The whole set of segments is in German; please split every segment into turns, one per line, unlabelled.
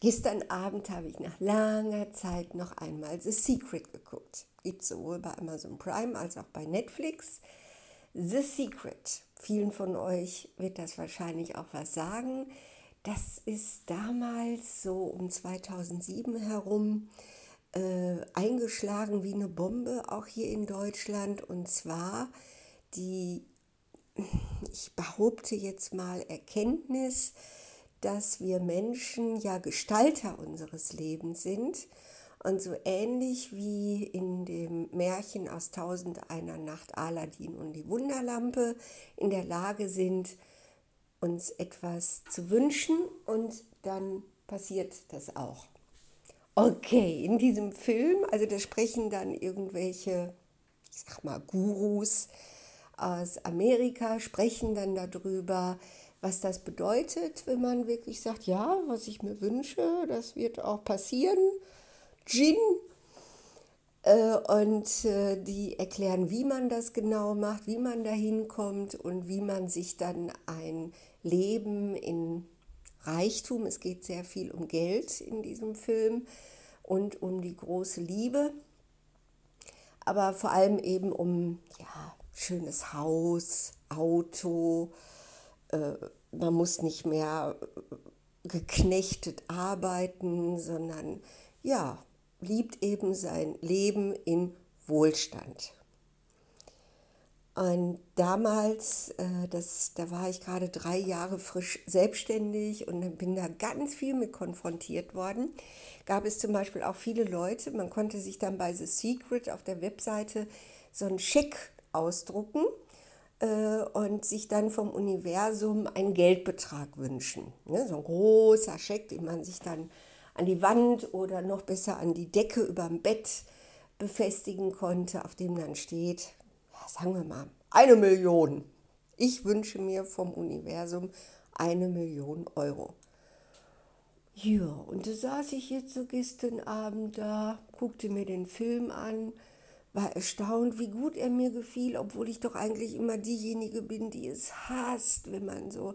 Gestern Abend habe ich nach langer Zeit noch einmal The Secret geguckt. Gibt es sowohl bei Amazon Prime als auch bei Netflix. The Secret. Vielen von euch wird das wahrscheinlich auch was sagen. Das ist damals so um 2007 herum äh, eingeschlagen wie eine Bombe, auch hier in Deutschland. Und zwar die, ich behaupte jetzt mal, Erkenntnis, dass wir Menschen ja Gestalter unseres Lebens sind und so ähnlich wie in dem Märchen aus Tausend einer Nacht Aladin und die Wunderlampe in der Lage sind, uns etwas zu wünschen und dann passiert das auch. Okay, in diesem Film, also da sprechen dann irgendwelche, ich sag mal, Gurus aus Amerika, sprechen dann darüber, was das bedeutet, wenn man wirklich sagt, ja, was ich mir wünsche, das wird auch passieren. Gin. Äh, und äh, die erklären, wie man das genau macht, wie man dahin kommt und wie man sich dann ein Leben in Reichtum, es geht sehr viel um Geld in diesem Film und um die große Liebe, aber vor allem eben um ja, schönes Haus, Auto, man muss nicht mehr geknechtet arbeiten, sondern ja, liebt eben sein Leben in Wohlstand. Und damals, äh, das, da war ich gerade drei Jahre frisch selbstständig und bin da ganz viel mit konfrontiert worden. Gab es zum Beispiel auch viele Leute, man konnte sich dann bei The Secret auf der Webseite so einen Scheck ausdrucken äh, und sich dann vom Universum einen Geldbetrag wünschen. Ne? So ein großer Scheck, den man sich dann an die Wand oder noch besser an die Decke über dem Bett befestigen konnte, auf dem dann steht, ja, sagen wir mal, eine Million. Ich wünsche mir vom Universum eine Million Euro. Ja, und da saß ich jetzt so gestern Abend da, guckte mir den Film an war erstaunt, wie gut er mir gefiel, obwohl ich doch eigentlich immer diejenige bin, die es hasst, wenn man so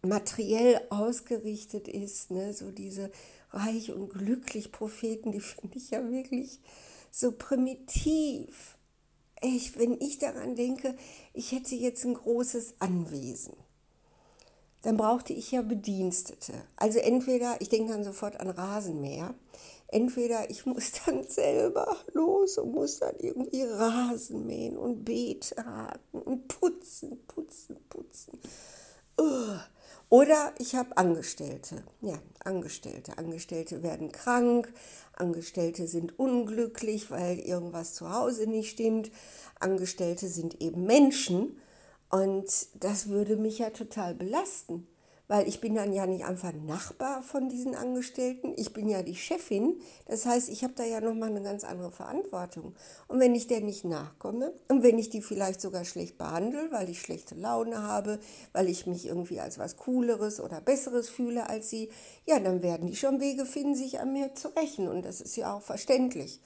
materiell ausgerichtet ist. Ne? So diese reich und glücklich Propheten, die finde ich ja wirklich so primitiv. Ich, wenn ich daran denke, ich hätte jetzt ein großes Anwesen, dann brauchte ich ja Bedienstete. Also entweder, ich denke dann sofort an Rasenmäher, entweder ich muss dann selber los und muss dann irgendwie Rasen mähen und Beete haken und putzen, putzen, putzen. Oder ich habe Angestellte. Ja, Angestellte. Angestellte werden krank, Angestellte sind unglücklich, weil irgendwas zu Hause nicht stimmt. Angestellte sind eben Menschen und das würde mich ja total belasten weil ich bin dann ja nicht einfach Nachbar von diesen Angestellten, ich bin ja die Chefin. Das heißt, ich habe da ja nochmal eine ganz andere Verantwortung. Und wenn ich der nicht nachkomme und wenn ich die vielleicht sogar schlecht behandle, weil ich schlechte Laune habe, weil ich mich irgendwie als was Cooleres oder Besseres fühle als sie, ja, dann werden die schon Wege finden, sich an mir zu rächen. Und das ist ja auch verständlich.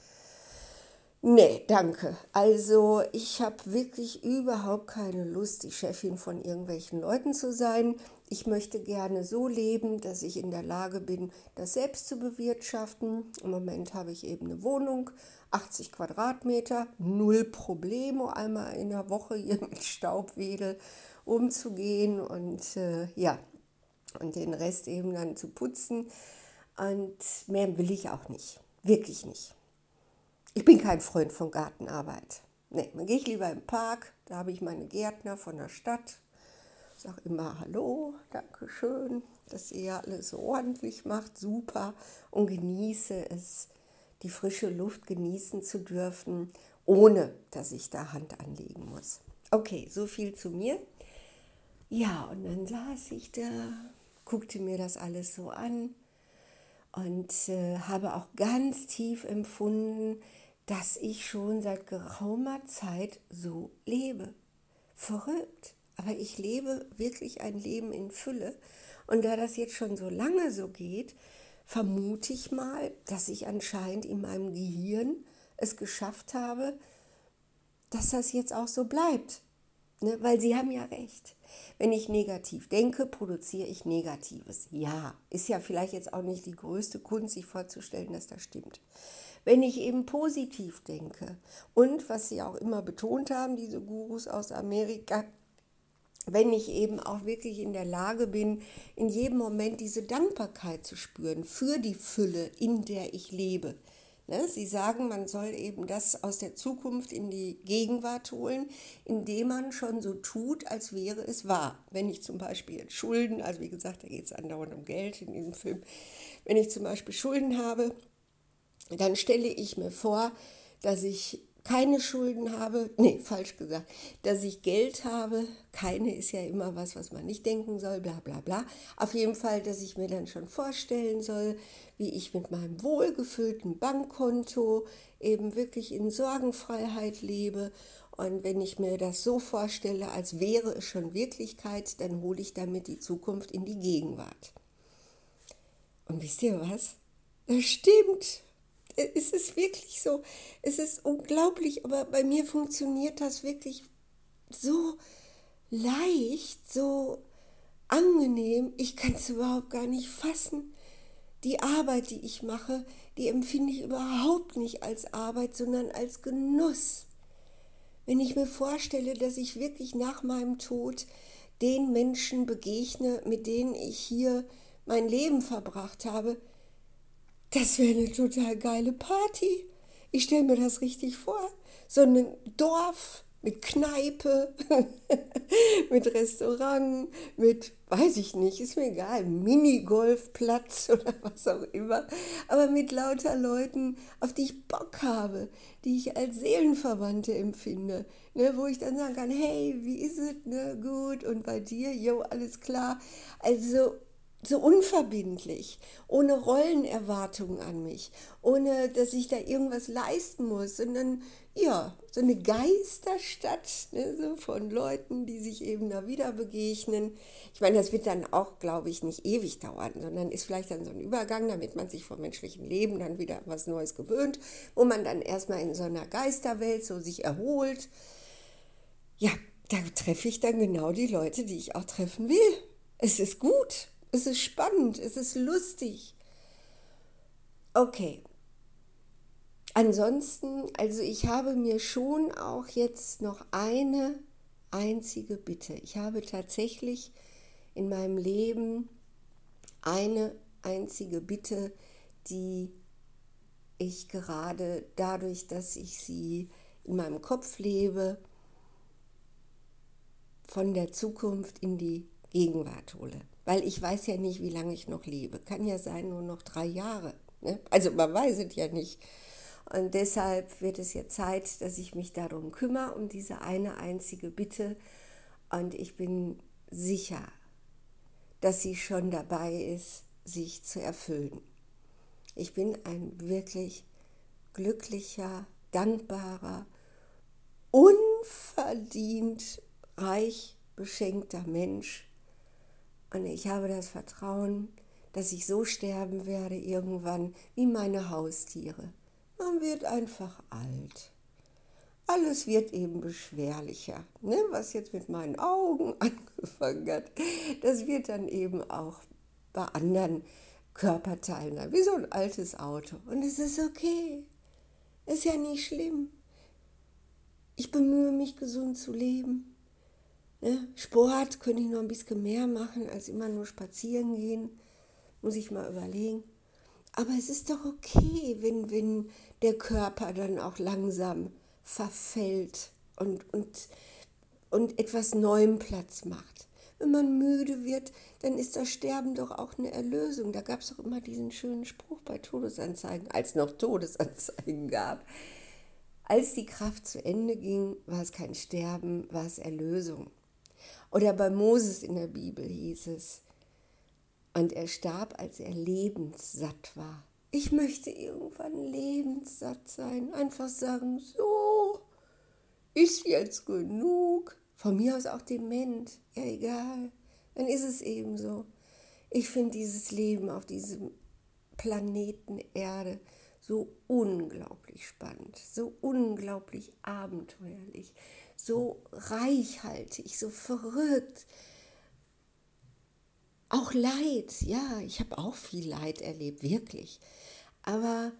Nee, danke. Also ich habe wirklich überhaupt keine Lust, die Chefin von irgendwelchen Leuten zu sein. Ich möchte gerne so leben, dass ich in der Lage bin, das selbst zu bewirtschaften. Im Moment habe ich eben eine Wohnung, 80 Quadratmeter, null Probleme, einmal in der Woche hier mit Staubwedel umzugehen und äh, ja, und den Rest eben dann zu putzen. Und mehr will ich auch nicht, wirklich nicht. Ich bin kein Freund von Gartenarbeit. Nee, dann gehe ich lieber im Park, da habe ich meine Gärtner von der Stadt. Sag immer Hallo, danke schön, dass ihr alles so ordentlich macht, super und genieße es, die frische Luft genießen zu dürfen, ohne dass ich da Hand anlegen muss. Okay, so viel zu mir. Ja, und dann saß ich da, guckte mir das alles so an und äh, habe auch ganz tief empfunden, dass ich schon seit geraumer Zeit so lebe. Verrückt, aber ich lebe wirklich ein Leben in Fülle. Und da das jetzt schon so lange so geht, vermute ich mal, dass ich anscheinend in meinem Gehirn es geschafft habe, dass das jetzt auch so bleibt. Ne? Weil sie haben ja recht. Wenn ich negativ denke, produziere ich Negatives. Ja, ist ja vielleicht jetzt auch nicht die größte Kunst, sich vorzustellen, dass das stimmt. Wenn ich eben positiv denke und was sie auch immer betont haben, diese Gurus aus Amerika, wenn ich eben auch wirklich in der Lage bin, in jedem Moment diese Dankbarkeit zu spüren für die Fülle, in der ich lebe. Ne, sie sagen, man soll eben das aus der Zukunft in die Gegenwart holen, indem man schon so tut, als wäre es wahr. Wenn ich zum Beispiel Schulden, also wie gesagt, da geht es andauernd um Geld in diesem Film, wenn ich zum Beispiel Schulden habe, dann stelle ich mir vor, dass ich keine Schulden habe, nee, falsch gesagt, dass ich Geld habe, keine ist ja immer was, was man nicht denken soll, bla bla bla. Auf jeden Fall, dass ich mir dann schon vorstellen soll, wie ich mit meinem wohlgefüllten Bankkonto eben wirklich in Sorgenfreiheit lebe. Und wenn ich mir das so vorstelle, als wäre es schon Wirklichkeit, dann hole ich damit die Zukunft in die Gegenwart. Und wisst ihr was? Das stimmt es ist wirklich so, es ist unglaublich, aber bei mir funktioniert das wirklich so leicht, so angenehm, ich kann es überhaupt gar nicht fassen. Die Arbeit, die ich mache, die empfinde ich überhaupt nicht als Arbeit, sondern als Genuss. Wenn ich mir vorstelle, dass ich wirklich nach meinem Tod den Menschen begegne, mit denen ich hier mein Leben verbracht habe, das wäre eine total geile Party. Ich stelle mir das richtig vor. So ein Dorf mit Kneipe, mit Restaurant, mit, weiß ich nicht, ist mir egal, Minigolfplatz oder was auch immer, aber mit lauter Leuten, auf die ich Bock habe, die ich als Seelenverwandte empfinde, ne, wo ich dann sagen kann, hey, wie ist es, ne, gut, und bei dir, jo, alles klar. Also so unverbindlich, ohne Rollenerwartungen an mich, ohne dass ich da irgendwas leisten muss, sondern ja, so eine Geisterstadt ne, so von Leuten, die sich eben da wieder begegnen. Ich meine, das wird dann auch, glaube ich, nicht ewig dauern, sondern ist vielleicht dann so ein Übergang, damit man sich vom menschlichen Leben dann wieder was Neues gewöhnt, wo man dann erstmal in so einer Geisterwelt so sich erholt. Ja, da treffe ich dann genau die Leute, die ich auch treffen will. Es ist gut. Es ist spannend, es ist lustig. Okay. Ansonsten, also ich habe mir schon auch jetzt noch eine einzige Bitte. Ich habe tatsächlich in meinem Leben eine einzige Bitte, die ich gerade dadurch, dass ich sie in meinem Kopf lebe, von der Zukunft in die Gegenwart hole weil ich weiß ja nicht, wie lange ich noch lebe. Kann ja sein, nur noch drei Jahre. Ne? Also man weiß es ja nicht. Und deshalb wird es jetzt Zeit, dass ich mich darum kümmere, um diese eine einzige Bitte. Und ich bin sicher, dass sie schon dabei ist, sich zu erfüllen. Ich bin ein wirklich glücklicher, dankbarer, unverdient reich beschenkter Mensch und ich habe das Vertrauen, dass ich so sterben werde irgendwann wie meine Haustiere. Man wird einfach alt. Alles wird eben beschwerlicher. Ne? Was jetzt mit meinen Augen angefangen hat, das wird dann eben auch bei anderen Körperteilen, wie so ein altes Auto. Und es ist okay. Ist ja nicht schlimm. Ich bemühe mich, gesund zu leben. Ne? Sport könnte ich noch ein bisschen mehr machen, als immer nur spazieren gehen. Muss ich mal überlegen. Aber es ist doch okay, wenn, wenn der Körper dann auch langsam verfällt und, und, und etwas Neuem Platz macht. Wenn man müde wird, dann ist das Sterben doch auch eine Erlösung. Da gab es doch immer diesen schönen Spruch bei Todesanzeigen, als noch Todesanzeigen gab. Als die Kraft zu Ende ging, war es kein Sterben, war es Erlösung. Oder bei Moses in der Bibel hieß es, und er starb, als er lebenssatt war. Ich möchte irgendwann lebenssatt sein. Einfach sagen, so, ist jetzt genug. Von mir aus auch dement. Ja, egal. Dann ist es eben so. Ich finde dieses Leben auf diesem Planeten Erde so unglaublich spannend, so unglaublich abenteuerlich, so reichhaltig, so verrückt. Auch Leid, ja, ich habe auch viel Leid erlebt, wirklich. Aber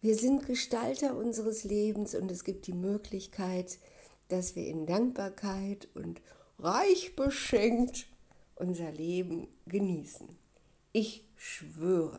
wir sind Gestalter unseres Lebens und es gibt die Möglichkeit, dass wir in Dankbarkeit und reich beschenkt unser Leben genießen. Ich schwöre,